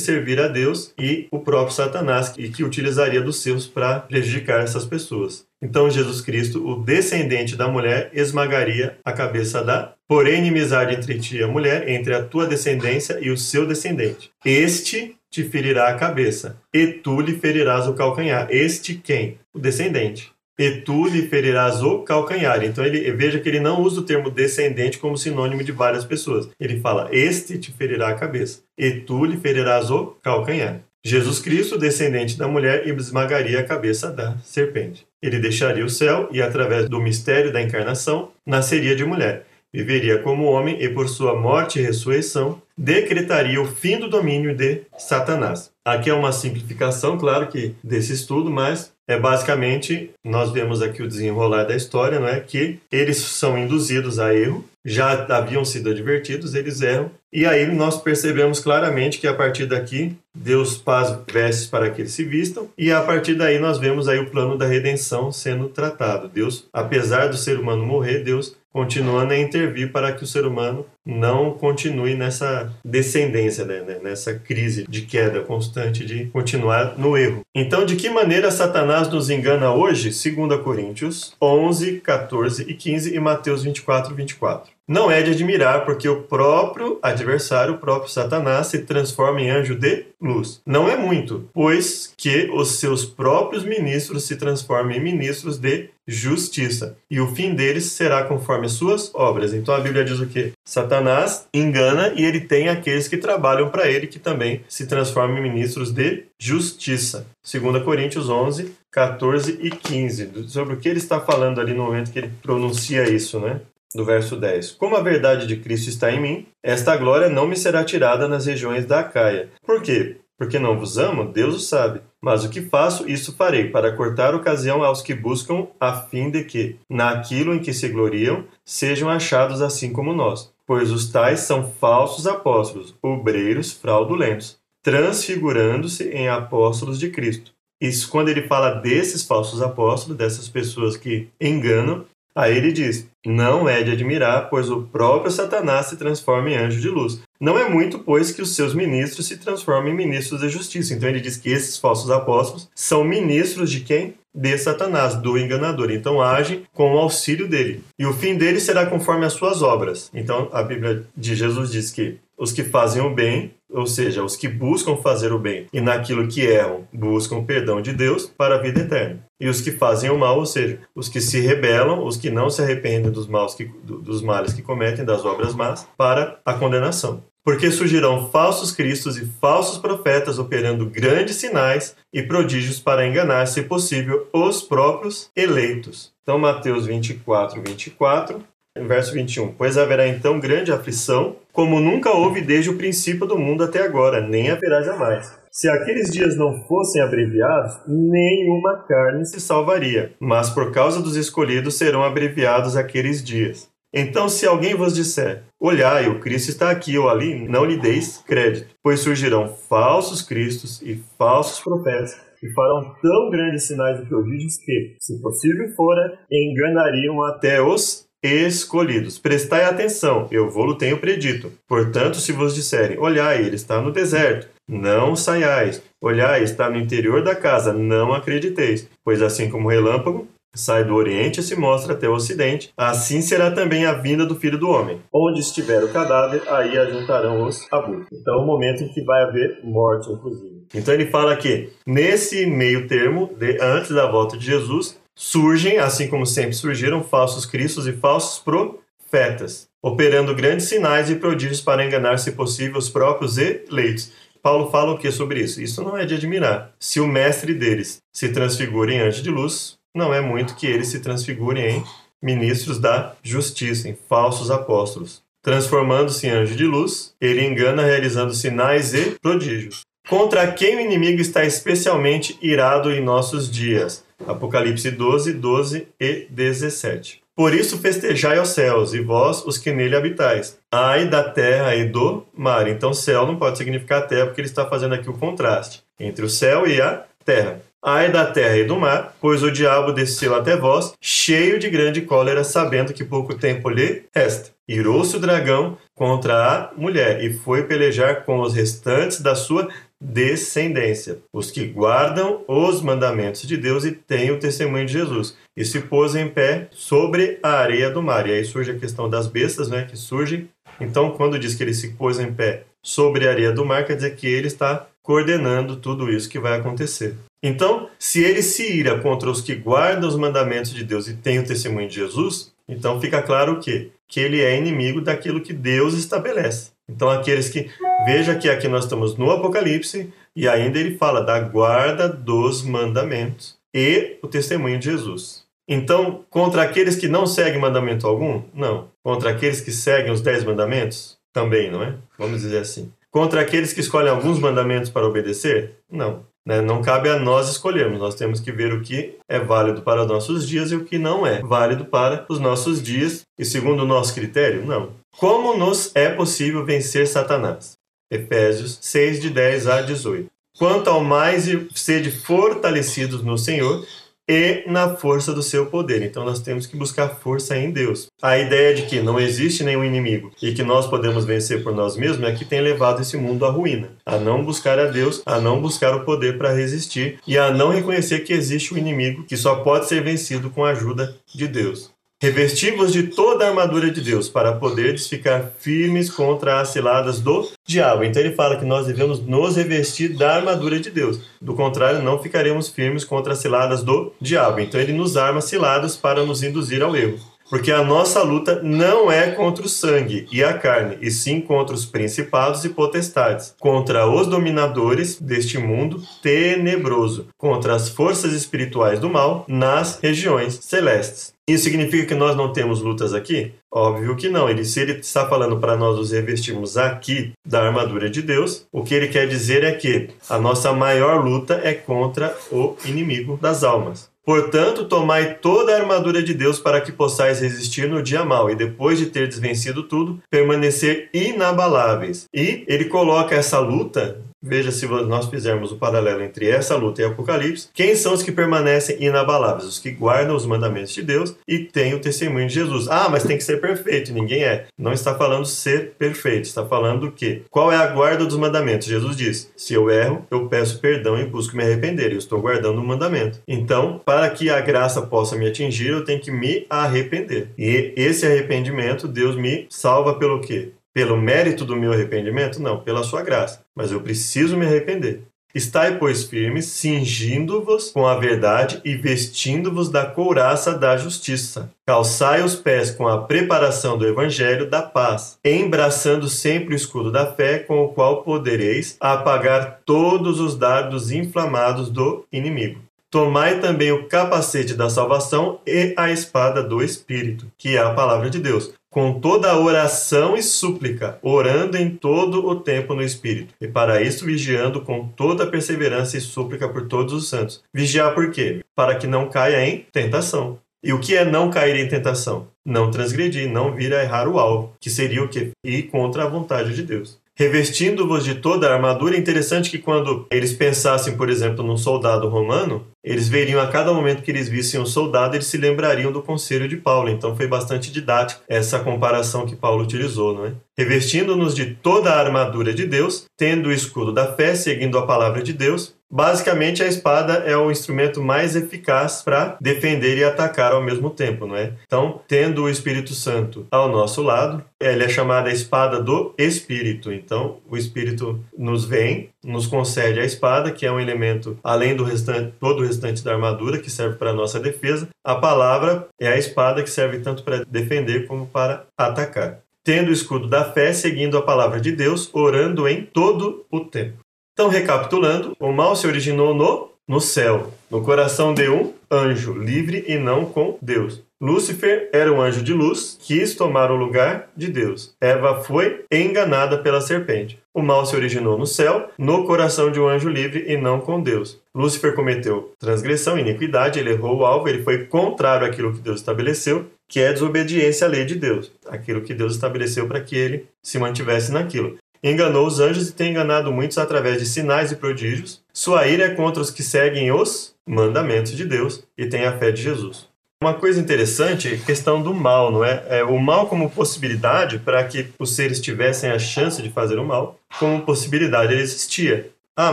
servir a Deus e o próprio Satanás, e que utilizaria dos seus para prejudicar essas pessoas. Então Jesus Cristo, o descendente da mulher, esmagaria a cabeça da. Porém, inimizade entre ti e a mulher, entre a tua descendência e o seu descendente. Este te ferirá a cabeça, e tu lhe ferirás o calcanhar. Este quem? O descendente e tu lhe ferirás o calcanhar. Então ele veja que ele não usa o termo descendente como sinônimo de várias pessoas. Ele fala: Este te ferirá a cabeça, e tu lhe ferirás o calcanhar. Jesus Cristo, descendente da mulher, esmagaria a cabeça da serpente. Ele deixaria o céu e, através do mistério da encarnação, nasceria de mulher. Viveria como homem e, por sua morte e ressurreição, decretaria o fim do domínio de Satanás. Aqui é uma simplificação, claro que desse estudo, mas é basicamente nós vemos aqui o desenrolar da história, não é que eles são induzidos a erro, já haviam sido advertidos, eles erram, e aí nós percebemos claramente que a partir daqui Deus faz vestes para que eles se vistam, e a partir daí nós vemos aí o plano da redenção sendo tratado. Deus, apesar do ser humano morrer, Deus continuando a intervir para que o ser humano não continue nessa descendência, né, né, nessa crise de queda constante de continuar no erro. Então, de que maneira Satanás nos engana hoje? 2 Coríntios 11, 14 e 15 e Mateus 24, 24. Não é de admirar, porque o próprio adversário, o próprio Satanás, se transforma em anjo de luz. Não é muito, pois que os seus próprios ministros se transformam em ministros de justiça, e o fim deles será conforme as suas obras. Então a Bíblia diz o que? Satanás engana e ele tem aqueles que trabalham para ele que também se transformam em ministros de justiça. 2 Coríntios 11, 14 e 15. Sobre o que ele está falando ali no momento que ele pronuncia isso, né? Do verso 10. Como a verdade de Cristo está em mim, esta glória não me será tirada nas regiões da Acaia. Por quê? Porque não vos amo? Deus o sabe. Mas o que faço, isso farei, para cortar ocasião aos que buscam, a fim de que, naquilo em que se gloriam, sejam achados assim como nós. Pois os tais são falsos apóstolos, obreiros fraudulentos, transfigurando-se em apóstolos de Cristo. Isso quando ele fala desses falsos apóstolos, dessas pessoas que enganam, Aí ele diz: Não é de admirar, pois o próprio Satanás se transforma em anjo de luz. Não é muito, pois, que os seus ministros se transformem em ministros da justiça. Então ele diz que esses falsos apóstolos são ministros de quem? De Satanás, do enganador. Então agem com o auxílio dele. E o fim dele será conforme as suas obras. Então a Bíblia de Jesus diz que os que fazem o bem, ou seja, os que buscam fazer o bem e naquilo que erram buscam perdão de Deus para a vida eterna. E os que fazem o mal, ou seja, os que se rebelam, os que não se arrependem dos, maus que, dos males que cometem, das obras más, para a condenação. Porque surgirão falsos cristos e falsos profetas operando grandes sinais e prodígios para enganar, se possível, os próprios eleitos. Então, Mateus 24, 24 verso 21. Pois haverá então grande aflição, como nunca houve desde o princípio do mundo até agora, nem haverá jamais. Se aqueles dias não fossem abreviados, nenhuma carne se salvaria, mas por causa dos escolhidos serão abreviados aqueles dias. Então, se alguém vos disser, olhai, o Cristo está aqui ou ali, não lhe deis crédito, pois surgirão falsos cristos e falsos profetas, e farão tão grandes sinais e prodígios que, se possível fora, enganariam até os escolhidos. Prestai atenção, eu vou-lo tenho predito. Portanto, se vos disserem, olhai, ele está no deserto, não saiais. Olhai, está no interior da casa, não acrediteis. Pois assim como o relâmpago sai do Oriente e se mostra até o Ocidente, assim será também a vinda do Filho do Homem. Onde estiver o cadáver, aí ajuntarão os abutres. Então é o momento em que vai haver morte, inclusive. Então ele fala que nesse meio termo, de, antes da volta de Jesus, surgem, assim como sempre surgiram, falsos cristos e falsos profetas, operando grandes sinais e prodígios para enganar, se possível, os próprios eleitos. Paulo fala o que sobre isso? Isso não é de admirar. Se o mestre deles se transfigura em anjo de luz, não é muito que eles se transfigurem em ministros da justiça, em falsos apóstolos. Transformando-se em anjo de luz, ele engana realizando sinais e prodígios. Contra quem o inimigo está especialmente irado em nossos dias? Apocalipse 12, 12 e 17. Por isso festejai aos céus, e vós, os que nele habitais. Ai da terra e do mar. Então, céu não pode significar terra, porque ele está fazendo aqui o contraste entre o céu e a terra. Ai da terra e do mar, pois o diabo desceu até vós, cheio de grande cólera, sabendo que pouco tempo lhe resta. Irou-se o dragão contra a mulher e foi pelejar com os restantes da sua descendência, os que guardam os mandamentos de Deus e têm o testemunho de Jesus. E se pôs em pé sobre a areia do mar. E aí surge a questão das bestas, né, que surgem. Então, quando diz que ele se pôs em pé sobre a areia do mar, quer dizer que ele está coordenando tudo isso que vai acontecer. Então, se ele se ira contra os que guardam os mandamentos de Deus e têm o testemunho de Jesus, então fica claro o quê? Que ele é inimigo daquilo que Deus estabelece. Então, aqueles que. Veja que aqui nós estamos no Apocalipse e ainda ele fala da guarda dos mandamentos e o testemunho de Jesus. Então, contra aqueles que não seguem mandamento algum? Não. Contra aqueles que seguem os dez mandamentos? Também, não é? Vamos dizer assim. Contra aqueles que escolhem alguns mandamentos para obedecer? Não. Né? Não cabe a nós escolhermos, nós temos que ver o que é válido para os nossos dias e o que não é válido para os nossos dias, e segundo o nosso critério, não. Como nos é possível vencer Satanás? Efésios 6, de 10 a 18. Quanto ao mais, sede fortalecidos no Senhor e na força do seu poder. Então nós temos que buscar força em Deus. A ideia de que não existe nenhum inimigo e que nós podemos vencer por nós mesmos é que tem levado esse mundo à ruína. A não buscar a Deus, a não buscar o poder para resistir e a não reconhecer que existe um inimigo que só pode ser vencido com a ajuda de Deus. Revestivos de toda a armadura de Deus, para poderes ficar firmes contra as ciladas do diabo. Então ele fala que nós devemos nos revestir da armadura de Deus. Do contrário, não ficaremos firmes contra as ciladas do diabo. Então ele nos arma ciladas para nos induzir ao erro. Porque a nossa luta não é contra o sangue e a carne, e sim contra os principados e potestades, contra os dominadores deste mundo tenebroso, contra as forças espirituais do mal nas regiões celestes. Isso significa que nós não temos lutas aqui? Óbvio que não. Ele, se ele está falando para nós nos revestirmos aqui da armadura de Deus, o que ele quer dizer é que a nossa maior luta é contra o inimigo das almas. Portanto, tomai toda a armadura de Deus para que possais resistir no dia mau e depois de ter desvencido tudo, permanecer inabaláveis. E ele coloca essa luta Veja se nós fizermos o paralelo entre essa luta e Apocalipse, quem são os que permanecem inabaláveis? Os que guardam os mandamentos de Deus e têm o testemunho de Jesus. Ah, mas tem que ser perfeito, ninguém é. Não está falando ser perfeito, está falando o quê? Qual é a guarda dos mandamentos? Jesus diz: se eu erro, eu peço perdão e busco me arrepender. Eu estou guardando o mandamento. Então, para que a graça possa me atingir, eu tenho que me arrepender. E esse arrependimento, Deus me salva pelo quê? Pelo mérito do meu arrependimento? Não, pela sua graça. Mas eu preciso me arrepender. Estai, pois, firmes, cingindo-vos com a verdade e vestindo-vos da couraça da justiça. Calçai os pés com a preparação do evangelho da paz, embraçando sempre o escudo da fé, com o qual podereis apagar todos os dardos inflamados do inimigo. Tomai também o capacete da salvação e a espada do Espírito, que é a palavra de Deus, com toda oração e súplica, orando em todo o tempo no Espírito, e para isso vigiando com toda perseverança e súplica por todos os santos. Vigiar por quê? Para que não caia em tentação. E o que é não cair em tentação? Não transgredir, não vir a errar o alvo, que seria o que? Ir contra a vontade de Deus revestindo-vos de toda a armadura. É interessante que quando eles pensassem, por exemplo, num soldado romano, eles veriam a cada momento que eles vissem um soldado, eles se lembrariam do conselho de Paulo. Então foi bastante didático essa comparação que Paulo utilizou, não é? Revestindo-nos de toda a armadura de Deus, tendo o escudo da fé, seguindo a palavra de Deus, Basicamente, a espada é o instrumento mais eficaz para defender e atacar ao mesmo tempo, não é? Então, tendo o Espírito Santo ao nosso lado, ele é chamada a espada do Espírito. Então, o Espírito nos vem, nos concede a espada, que é um elemento além do restante, todo o restante da armadura que serve para nossa defesa. A palavra é a espada que serve tanto para defender como para atacar. Tendo o escudo da fé, seguindo a palavra de Deus, orando em todo o tempo. Então, recapitulando, o mal se originou no, no céu, no coração de um anjo, livre e não com Deus. Lúcifer era um anjo de luz, quis tomar o lugar de Deus. Eva foi enganada pela serpente. O mal se originou no céu, no coração de um anjo livre e não com Deus. Lúcifer cometeu transgressão, iniquidade, ele errou o alvo, ele foi contrário àquilo que Deus estabeleceu, que é desobediência à lei de Deus, aquilo que Deus estabeleceu para que ele se mantivesse naquilo. Enganou os anjos e tem enganado muitos através de sinais e prodígios. Sua ira é contra os que seguem os mandamentos de Deus e têm a fé de Jesus. Uma coisa interessante é a questão do mal, não é? é o mal como possibilidade para que os seres tivessem a chance de fazer o mal, como possibilidade ele existia. Ah,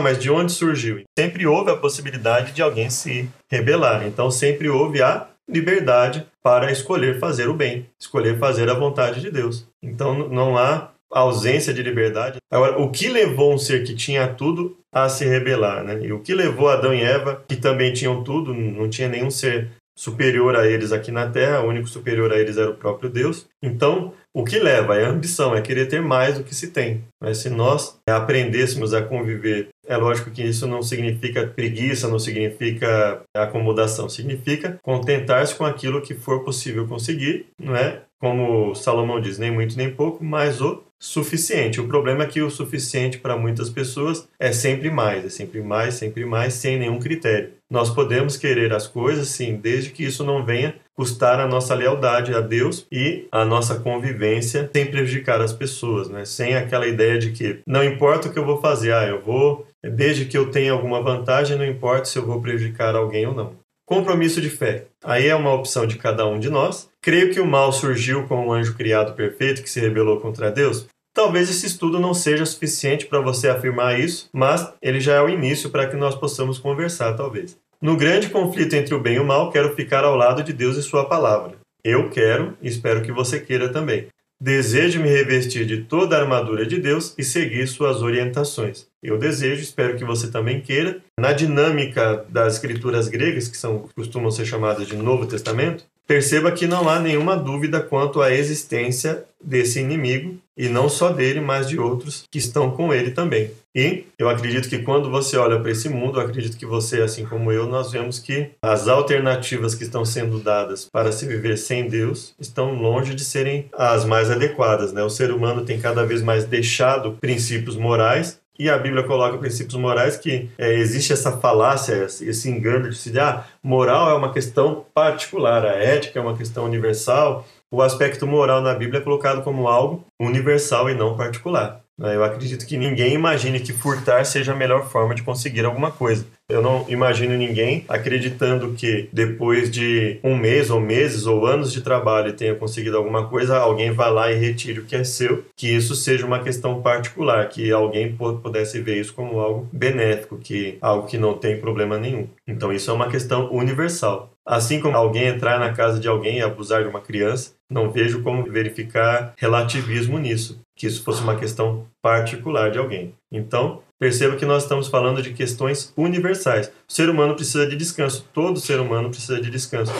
mas de onde surgiu? Sempre houve a possibilidade de alguém se rebelar. Então sempre houve a liberdade para escolher fazer o bem, escolher fazer a vontade de Deus. Então não há ausência de liberdade. Agora, o que levou um ser que tinha tudo a se rebelar, né? E o que levou Adão e Eva, que também tinham tudo, não tinha nenhum ser superior a eles aqui na Terra, o único superior a eles era o próprio Deus. Então, o que leva é a ambição, é querer ter mais do que se tem. Mas se nós aprendêssemos a conviver, é lógico que isso não significa preguiça, não significa acomodação, significa contentar-se com aquilo que for possível conseguir, não é? Como Salomão diz, nem muito nem pouco, mas o suficiente. O problema é que o suficiente para muitas pessoas é sempre mais, é sempre mais, sempre mais, sem nenhum critério. Nós podemos querer as coisas, sim, desde que isso não venha custar a nossa lealdade a Deus e a nossa convivência sem prejudicar as pessoas, né? Sem aquela ideia de que não importa o que eu vou fazer, ah, eu vou, desde que eu tenha alguma vantagem, não importa se eu vou prejudicar alguém ou não. Compromisso de fé. Aí é uma opção de cada um de nós. Creio que o mal surgiu com um anjo criado perfeito que se rebelou contra Deus. Talvez esse estudo não seja suficiente para você afirmar isso, mas ele já é o início para que nós possamos conversar, talvez. No grande conflito entre o bem e o mal, quero ficar ao lado de Deus e Sua palavra. Eu quero e espero que você queira também. Desejo me revestir de toda a armadura de Deus e seguir suas orientações. Eu desejo, espero que você também queira. Na dinâmica das escrituras gregas, que são costumam ser chamadas de Novo Testamento, perceba que não há nenhuma dúvida quanto à existência desse inimigo e não só dele, mas de outros que estão com ele também. E eu acredito que quando você olha para esse mundo, eu acredito que você, assim como eu, nós vemos que as alternativas que estão sendo dadas para se viver sem Deus estão longe de serem as mais adequadas. Né? O ser humano tem cada vez mais deixado princípios morais e a Bíblia coloca princípios morais que é, existe essa falácia, esse engano de se ah, moral é uma questão particular, a ética é uma questão universal. O aspecto moral na Bíblia é colocado como algo universal e não particular. Né? Eu acredito que ninguém imagine que furtar seja a melhor forma de conseguir alguma coisa. Eu não imagino ninguém acreditando que depois de um mês ou meses ou anos de trabalho tenha conseguido alguma coisa, alguém vá lá e retire o que é seu, que isso seja uma questão particular, que alguém pudesse ver isso como algo benéfico, que algo que não tem problema nenhum. Então isso é uma questão universal. Assim como alguém entrar na casa de alguém e abusar de uma criança, não vejo como verificar relativismo nisso, que isso fosse uma questão particular de alguém. Então, perceba que nós estamos falando de questões universais. O ser humano precisa de descanso, todo ser humano precisa de descanso,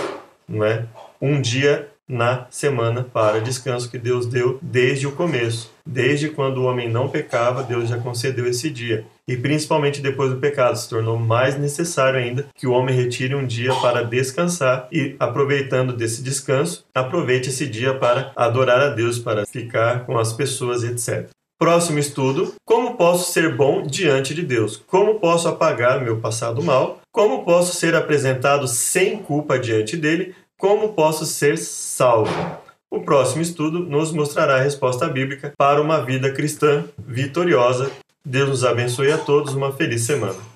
não é? Um dia na semana para descanso que Deus deu desde o começo. Desde quando o homem não pecava, Deus já concedeu esse dia. E principalmente depois do pecado, se tornou mais necessário ainda que o homem retire um dia para descansar e, aproveitando desse descanso, aproveite esse dia para adorar a Deus, para ficar com as pessoas, etc. Próximo estudo: Como posso ser bom diante de Deus? Como posso apagar meu passado mal? Como posso ser apresentado sem culpa diante dele? Como posso ser salvo? O próximo estudo nos mostrará a resposta bíblica para uma vida cristã vitoriosa. Deus nos abençoe a todos. Uma feliz semana.